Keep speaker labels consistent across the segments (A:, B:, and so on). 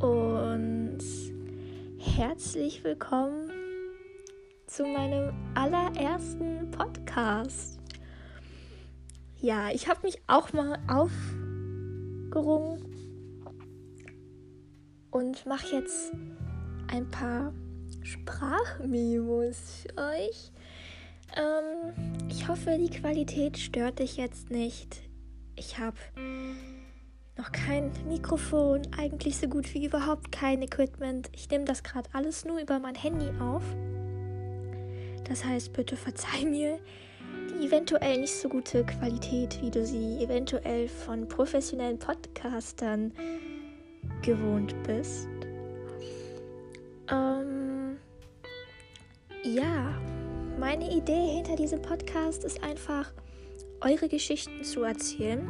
A: und herzlich willkommen zu meinem allerersten Podcast. Ja, ich habe mich auch mal aufgerungen und mache jetzt ein paar Sprachmemos für euch. Ähm, ich hoffe, die Qualität stört dich jetzt nicht. Ich habe noch kein Mikrofon, eigentlich so gut wie überhaupt kein Equipment. Ich nehme das gerade alles nur über mein Handy auf. Das heißt, bitte verzeih mir die eventuell nicht so gute Qualität, wie du sie eventuell von professionellen Podcastern gewohnt bist. Ähm, ja, meine Idee hinter diesem Podcast ist einfach, eure Geschichten zu erzählen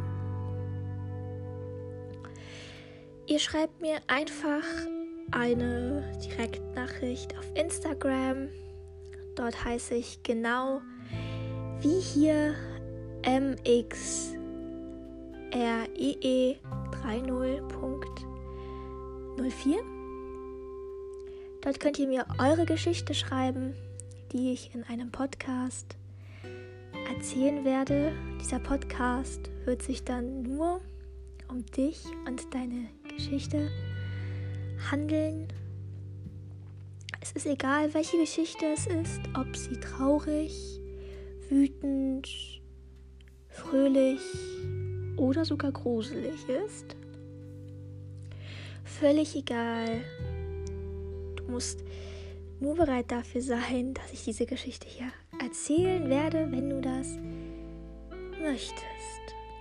A: Ihr schreibt mir einfach eine Direktnachricht auf Instagram. Dort heiße ich genau wie hier mxrie30.04. Dort könnt ihr mir eure Geschichte schreiben, die ich in einem Podcast erzählen werde. Dieser Podcast wird sich dann nur um dich und deine Geschichte handeln. Es ist egal, welche Geschichte es ist, ob sie traurig, wütend, fröhlich oder sogar gruselig ist. Völlig egal. Du musst nur bereit dafür sein, dass ich diese Geschichte hier erzählen werde, wenn du das möchtest.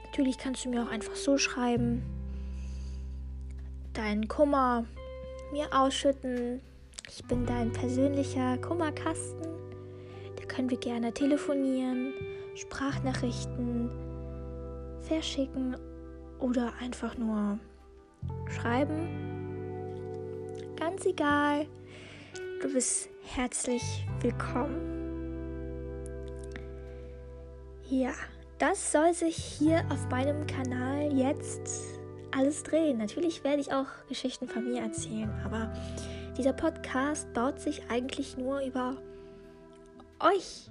A: Natürlich kannst du mir auch einfach so schreiben deinen Kummer mir ausschütten. Ich bin dein persönlicher Kummerkasten. Da können wir gerne telefonieren, Sprachnachrichten verschicken oder einfach nur schreiben. Ganz egal. Du bist herzlich willkommen. Ja, das soll sich hier auf meinem Kanal jetzt alles drehen. Natürlich werde ich auch Geschichten von mir erzählen, aber dieser Podcast baut sich eigentlich nur über euch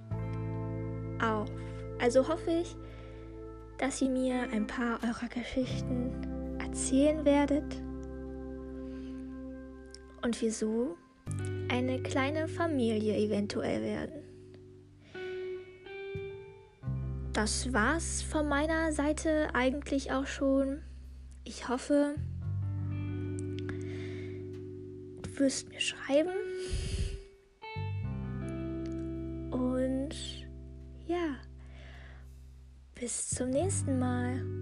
A: auf. Also hoffe ich, dass ihr mir ein paar eurer Geschichten erzählen werdet und wir so eine kleine Familie eventuell werden. Das war's von meiner Seite eigentlich auch schon. Ich hoffe, du wirst mir schreiben. Und ja, bis zum nächsten Mal.